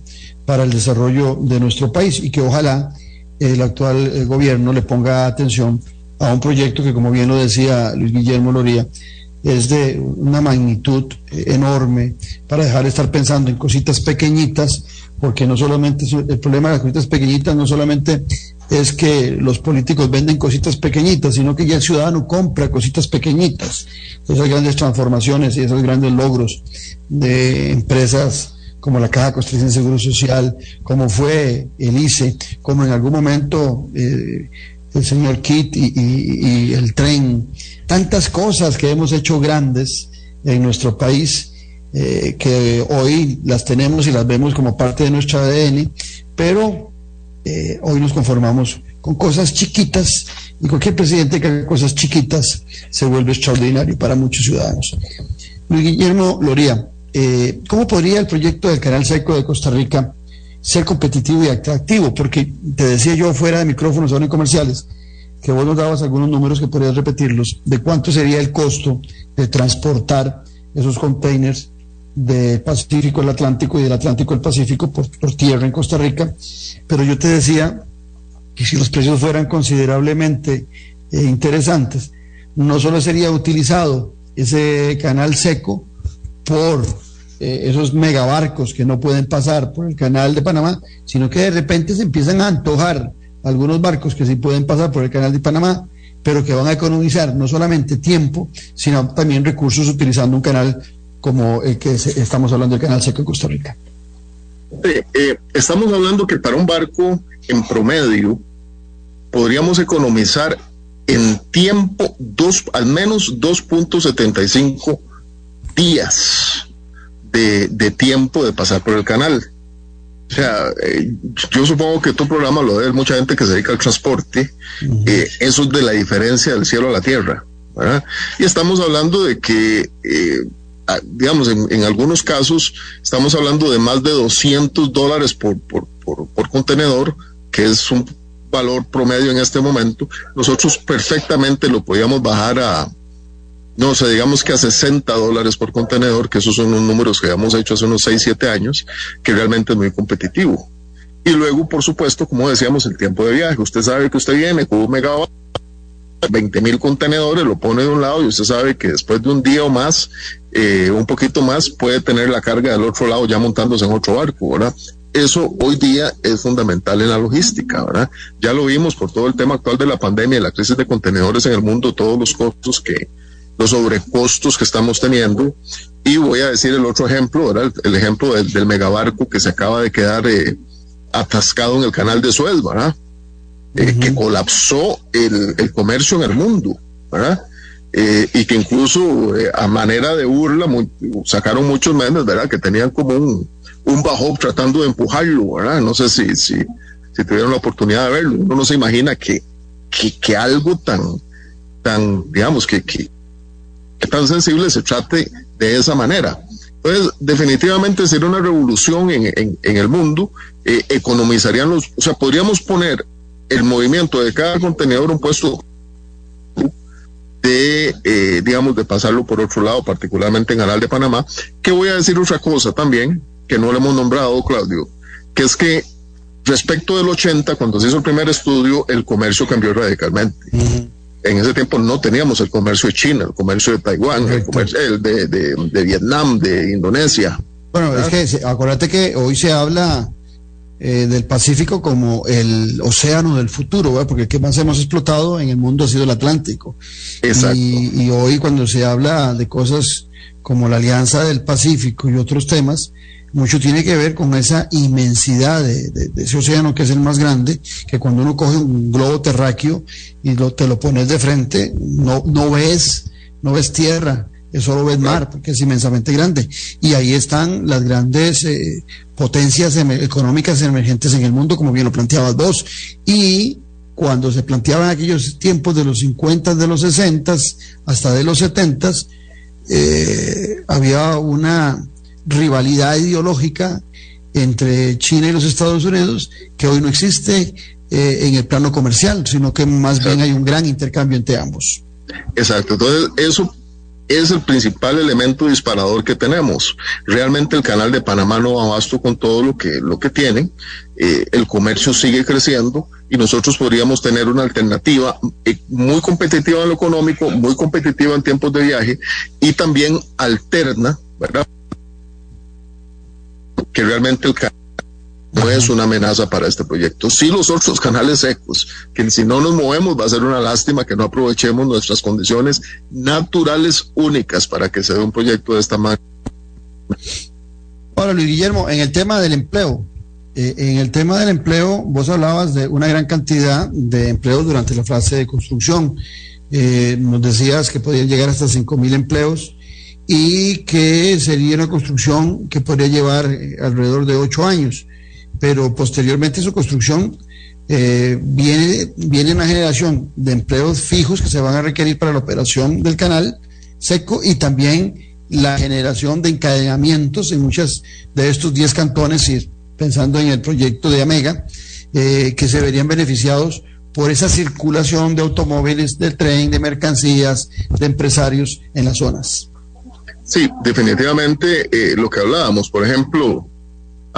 para el desarrollo de nuestro país y que ojalá el actual eh, gobierno le ponga atención a un proyecto que, como bien lo decía Luis Guillermo Loría, es de una magnitud eh, enorme para dejar de estar pensando en cositas pequeñitas, porque no solamente el problema de las cositas pequeñitas no solamente es que los políticos venden cositas pequeñitas, sino que ya el ciudadano compra cositas pequeñitas. Esas grandes transformaciones y esos grandes logros de empresas como la Caja Costarricense de Seguro Social, como fue el ICE, como en algún momento eh, el señor Kit y, y- y el tren, tantas cosas que hemos hecho grandes en nuestro país, eh, que hoy las tenemos y las vemos como parte de nuestro ADN, pero eh, hoy nos conformamos con cosas chiquitas y cualquier presidente que haga cosas chiquitas se vuelve extraordinario para muchos ciudadanos. Luis Guillermo Loría, eh, ¿cómo podría el proyecto del Canal Seco de Costa Rica ser competitivo y atractivo? Porque te decía yo fuera de micrófonos o comerciales que vos nos dabas algunos números que podrías repetirlos, de cuánto sería el costo de transportar esos containers del Pacífico al Atlántico y del Atlántico al Pacífico por, tierra en Costa Rica. Pero yo te decía que si los precios fueran considerablemente eh, interesantes, no solo sería utilizado ese canal seco por eh, esos megabarcos que no pueden pasar por el canal de Panamá, sino que de repente se empiezan a antojar algunos barcos que sí pueden pasar por el canal de Panamá, pero que van a economizar no solamente tiempo, sino también recursos utilizando un canal como el que estamos hablando del canal seco de Costa Rica. Eh, estamos hablando que para un barco en promedio podríamos economizar en tiempo dos, al menos 2.75 días de, de, tiempo de pasar por el canal. O sea, eh, yo supongo que tu programa lo ve mucha gente que se dedica al transporte. Eh, eso es de la diferencia del cielo a la tierra. ¿verdad? Y estamos hablando de que, eh, digamos, en, algunos casos, estamos hablando de más de 200 dólares por, por, por, contenedor, que es un valor promedio en este momento. Nosotros perfectamente lo podíamos bajar a, no sé, digamos que a 60 dólares por contenedor, que esos son los números que habíamos hecho hace unos 6, 7 años, que realmente es muy competitivo. Y luego, por supuesto, como decíamos, el tiempo de viaje. Usted sabe que usted viene con un megawatt, 20 mil contenedores, lo pone de un lado y usted sabe que después de un día o más, eh, un poquito más, puede tener la carga del otro lado ya montándose en otro barco, ¿verdad? Eso hoy día es fundamental en la logística, ¿verdad? Ya lo vimos por todo el tema actual de la pandemia, la crisis de contenedores en el mundo, todos los costos que, los sobrecostos que estamos teniendo. Y voy a decir el otro ejemplo, ¿verdad? El, ejemplo del, megabarco que se acaba de quedar eh, atascado en el canal de Suez, ¿verdad? Eh, que colapsó el, comercio en el mundo, ¿verdad? Eh, y que incluso a manera de burla sacaron muchos memes, ¿verdad? Que tenían como un, un bajo tratando de empujarlo, ¿verdad? No sé si, si, si tuvieron la oportunidad de verlo. Uno no se imagina que, que, que algo tan, tan, digamos, que, que, que tan sensible se trate de esa manera. Entonces, definitivamente sería una revolución en, en, el mundo, eh, economizarían los, o sea, podríamos poner el movimiento de cada contenedor un puesto de, eh, digamos, de pasarlo por otro lado, particularmente en Canal de Panamá, que voy a decir otra cosa también, que no le hemos nombrado, Claudio, que es que respecto del 80, cuando se hizo el primer estudio, el comercio cambió radicalmente. En ese tiempo no teníamos el comercio de China, el comercio de Taiwán, el comercio de, de, Vietnam, de Indonesia. Bueno, es que acuérdate que hoy se habla eh, del Pacífico como el océano del futuro, porque el que más hemos explotado en el mundo ha sido el Atlántico. Exacto. y hoy cuando se habla de cosas como la Alianza del Pacífico y otros temas, mucho tiene que ver con esa inmensidad de, ese océano que es el más grande, que cuando uno coge un globo terráqueo y lo, te lo pones de frente, no, no ves, no ves tierra, solo ves mar, porque es inmensamente grande. Y ahí están las grandes eh, potencias económicas emergentes en el mundo, como bien lo planteabas vos. Y cuando se planteaban aquellos tiempos de los 50, de los 60, hasta de los 70, eh, había una rivalidad ideológica entre China y los Estados Unidos que hoy no existe eh, en el plano comercial, sino que más bien hay un gran intercambio entre ambos. Exacto, entonces eso es el principal elemento disparador que tenemos. Realmente el canal de Panamá no abasto con todo lo que, lo que tiene, eh, el comercio sigue creciendo y nosotros podríamos tener una alternativa eh, muy competitiva en lo económico, muy competitiva en tiempos de viaje y también alterna, ¿verdad? que realmente el canal no es una amenaza para este proyecto. Sí los otros canales secos, que si no nos movemos va a ser una lástima que no aprovechemos nuestras condiciones naturales únicas para que se dé un proyecto de esta manera. Ahora, Luis Guillermo, en el tema del empleo, eh, en el tema del empleo, vos hablabas de una gran cantidad de empleos durante la fase de construcción. Eh, nos decías que podían llegar hasta cinco mil empleos y que sería una construcción que podría llevar eh, alrededor de ocho años, pero posteriormente su construcción eh, viene, viene una generación de empleos fijos que se van a requerir para la operación del canal seco y también la generación de encadenamientos en muchos de estos 10 cantones, y pensando en el proyecto de Amega, eh, que se verían beneficiados por esa circulación de automóviles, del tren, de mercancías, de empresarios en las zonas. Sí, definitivamente eh, lo que hablábamos, por ejemplo,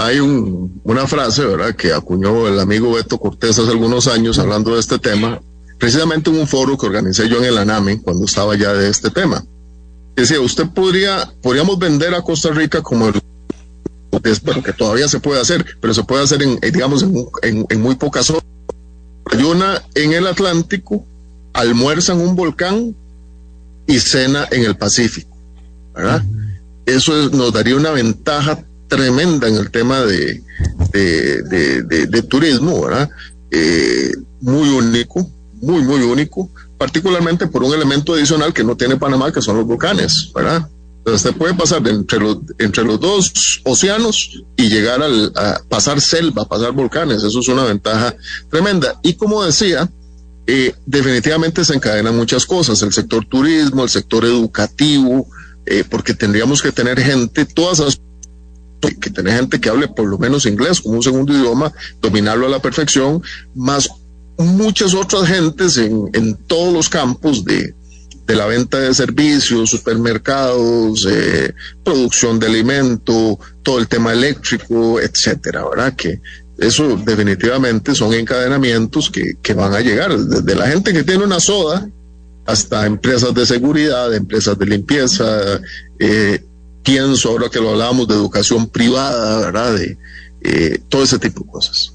hay una frase, ¿verdad?, que acuñó el amigo Beto Cortés hace algunos años hablando de este tema, precisamente en un foro que organicé yo en el ANAME cuando estaba ya de este tema. Decía, usted podría, podríamos vender a Costa Rica como el bueno, que todavía se puede hacer, pero se puede hacer en, eh, digamos, en, en, muy pocas horas. Ayuna en el Atlántico, almuerza en un volcán y cena en el Pacífico. ¿verdad? Eso nos daría una ventaja tremenda en el tema de, de, turismo, ¿verdad? Eh, muy único, muy, muy único, particularmente por un elemento adicional que no tiene Panamá, que son los volcanes, ¿verdad? Entonces usted puede pasar entre los, entre los dos océanos y llegar al, a pasar selva, pasar volcanes, eso es una ventaja tremenda. Y como decía, eh, definitivamente se encadenan muchas cosas, el sector turismo, el sector educativo, eh, porque tendríamos que tener gente, todas esas que tener gente que hable por lo menos inglés como un segundo idioma, dominarlo a la perfección, más muchas otras gentes en, en todos los campos de, de la venta de servicios, supermercados, eh, producción de alimento, todo el tema eléctrico, etcétera, ¿verdad? Que eso definitivamente son encadenamientos que, que van a llegar, desde la gente que tiene una soda hasta empresas de seguridad, empresas de limpieza, eh, pienso ahora que lo hablábamos de educación privada, ¿verdad? De eh, todo ese tipo de cosas.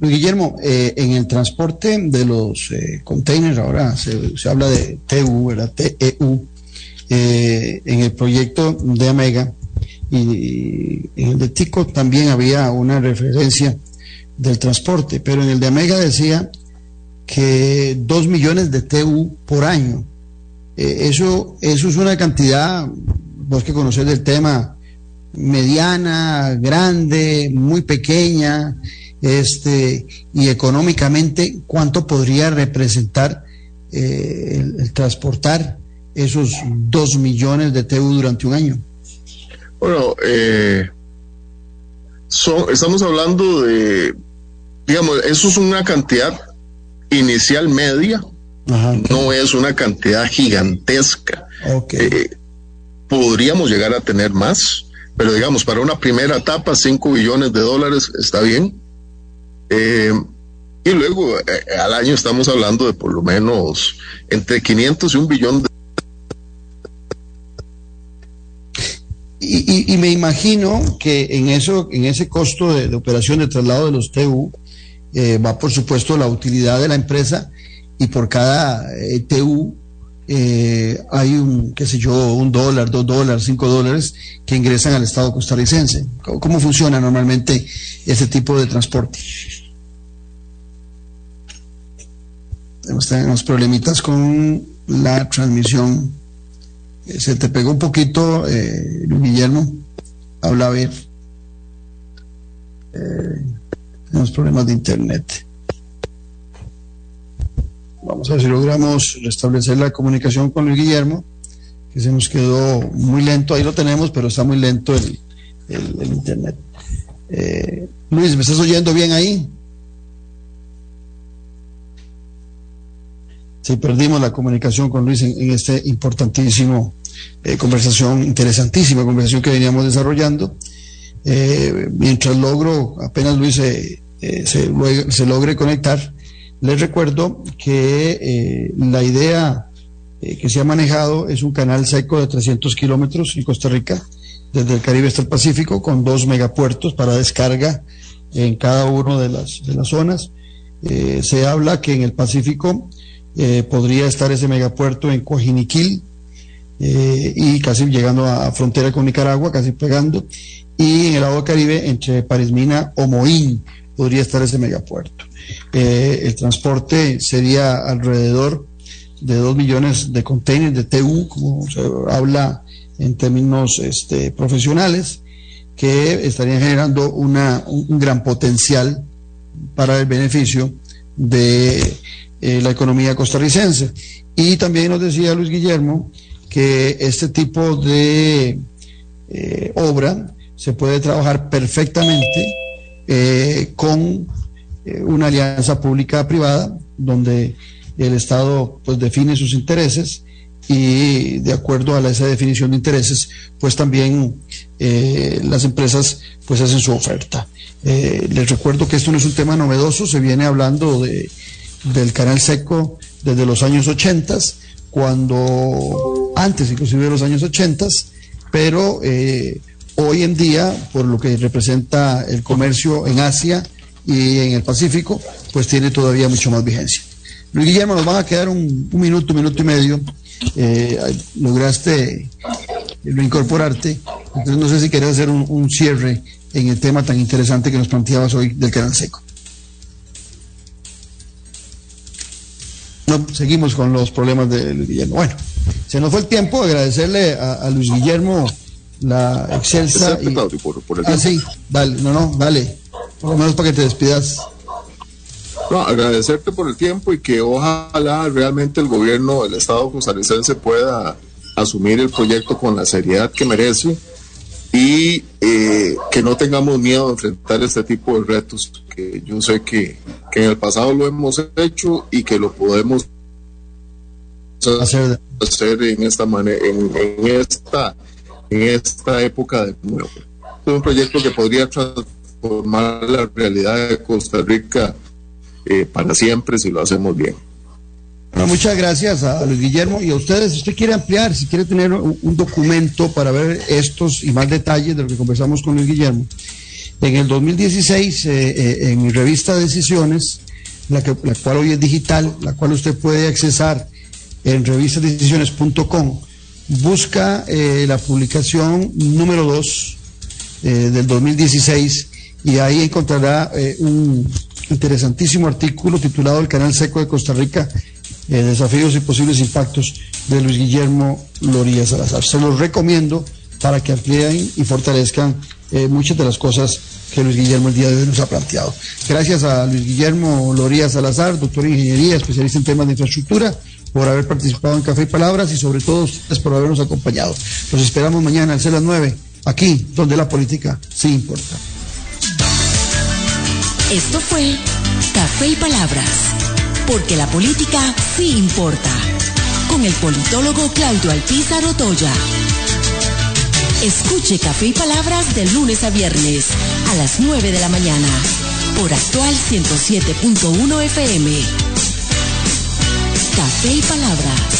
Guillermo, eh, en el transporte de los containers, ahora se, habla de TU, ¿verdad? TEU, en el proyecto de Amega y, en el de Tico también había una referencia del transporte, pero en el de Amega decía que 2 millones de TU por año. Eh, eso, eso es una cantidad, vos que conoces del tema, mediana, grande, muy pequeña, este, y económicamente, ¿cuánto podría representar eh, el, transportar esos 2 millones de TU durante un año? Bueno, eh, son, estamos hablando de, digamos, eso es una cantidad inicial media, no es una cantidad gigantesca. Eh, podríamos llegar a tener más, pero digamos, para una primera etapa, 5 billones de dólares está bien. Eh, y luego eh, al año estamos hablando de por lo menos entre 500 y un billón de Y, me imagino que en eso, en ese costo de, operación de traslado de los TU, eh, va por supuesto la utilidad de la empresa y por cada TU eh, hay un, qué sé yo, un dólar, dos dólares, cinco dólares que ingresan al Estado costarricense. ¿Cómo, funciona normalmente ese tipo de transporte? Tenemos problemitas con la transmisión. Se te pegó un poquito, Guillermo. Habla a ver. Tenemos problemas de internet. Vamos a ver si logramos restablecer la comunicación con Luis Guillermo, que se nos quedó muy lento. Ahí lo tenemos, pero está muy lento el, internet. Eh, Luis, ¿me estás oyendo bien ahí? Sí, perdimos la comunicación con Luis en, este importantísimo eh, conversación, interesantísima conversación que veníamos desarrollando. Eh, mientras logro, apenas Luis eh, se, logre conectar, les recuerdo que eh, la idea que se ha manejado es un canal seco de 300 kilómetros en Costa Rica, desde el Caribe hasta el Pacífico, con dos megapuertos para descarga en cada una de las, de las zonas. se habla que en el Pacífico podría estar ese megapuerto en Coajiniquil, y casi llegando a frontera con Nicaragua, casi pegando, y en el agua Caribe entre Parismina o Moín podría estar ese megapuerto. Eh, el transporte sería alrededor de 2 millones de containers de TU, como se habla en términos este, profesionales, que estarían generando una, un gran potencial para el beneficio de eh, la economía costarricense. Y también nos decía Luis Guillermo que este tipo de eh, obra se puede trabajar perfectamente con eh, una alianza pública-privada donde el Estado pues define sus intereses y de acuerdo a esa definición de intereses pues también las empresas pues hacen su oferta. les recuerdo que esto no es un tema novedoso, se viene hablando de, del canal seco desde los años 80, cuando antes inclusive de los años 80, pero eh, hoy en día, por lo que representa el comercio en Asia y en el Pacífico, pues tiene todavía mucho más vigencia. Luis Guillermo, nos van a quedar un, minuto, un minuto y medio. Eh, lograste lo incorporarte, entonces no sé si querés hacer un, un cierre en el tema tan interesante que nos planteabas hoy del canal seco. No, seguimos con los problemas de Luis Guillermo. Bueno, se nos fue el tiempo, agradecerle a, Luis Guillermo la excelsa. Y... ah, sí, dale, no, no, dale. Por lo menos para que te despidas. No, agradecerte por el tiempo y que ojalá realmente el gobierno del Estado costarricense pueda asumir el proyecto con la seriedad que merece y eh, que no tengamos miedo de enfrentar este tipo de retos que yo sé que, en el pasado lo hemos hecho y que lo podemos hacer, en esta manera en, esta en esta época de nuevo es un proyecto que podría transformar la realidad de Costa Rica eh, para siempre si lo hacemos bien muchas gracias a Luis Guillermo y a ustedes. Si usted quiere ampliar, si quiere tener un, documento para ver estos y más detalles de lo que conversamos con Luis Guillermo, en el 2016, eh, eh, en mi revista Decisiones, la, que, la cual hoy es digital, la cual usted puede accesar en revistadecisiones.com, busca eh, la publicación número 2 del 2016 y ahí encontrará un interesantísimo artículo titulado El Canal Seco de Costa Rica eh, desafíos y posibles impactos de Luis Guillermo Loría Salazar. Se los recomiendo para que amplíen y fortalezcan eh, muchas de las cosas que Luis Guillermo el día de hoy nos ha planteado. Gracias a Luis Guillermo Loría Salazar, doctor en ingeniería, especialista en temas de infraestructura, por haber participado en Café y Palabras y sobre todo por habernos acompañado. Los esperamos mañana al las 9, aquí donde la política sí importa. Esto fue Café y Palabras porque la política sí importa. Con el politólogo Claudio Alpizar Otoya. Escuche Café y Palabras de lunes a viernes a las 9 de la mañana por actual 107.1 FM. Café y Palabras.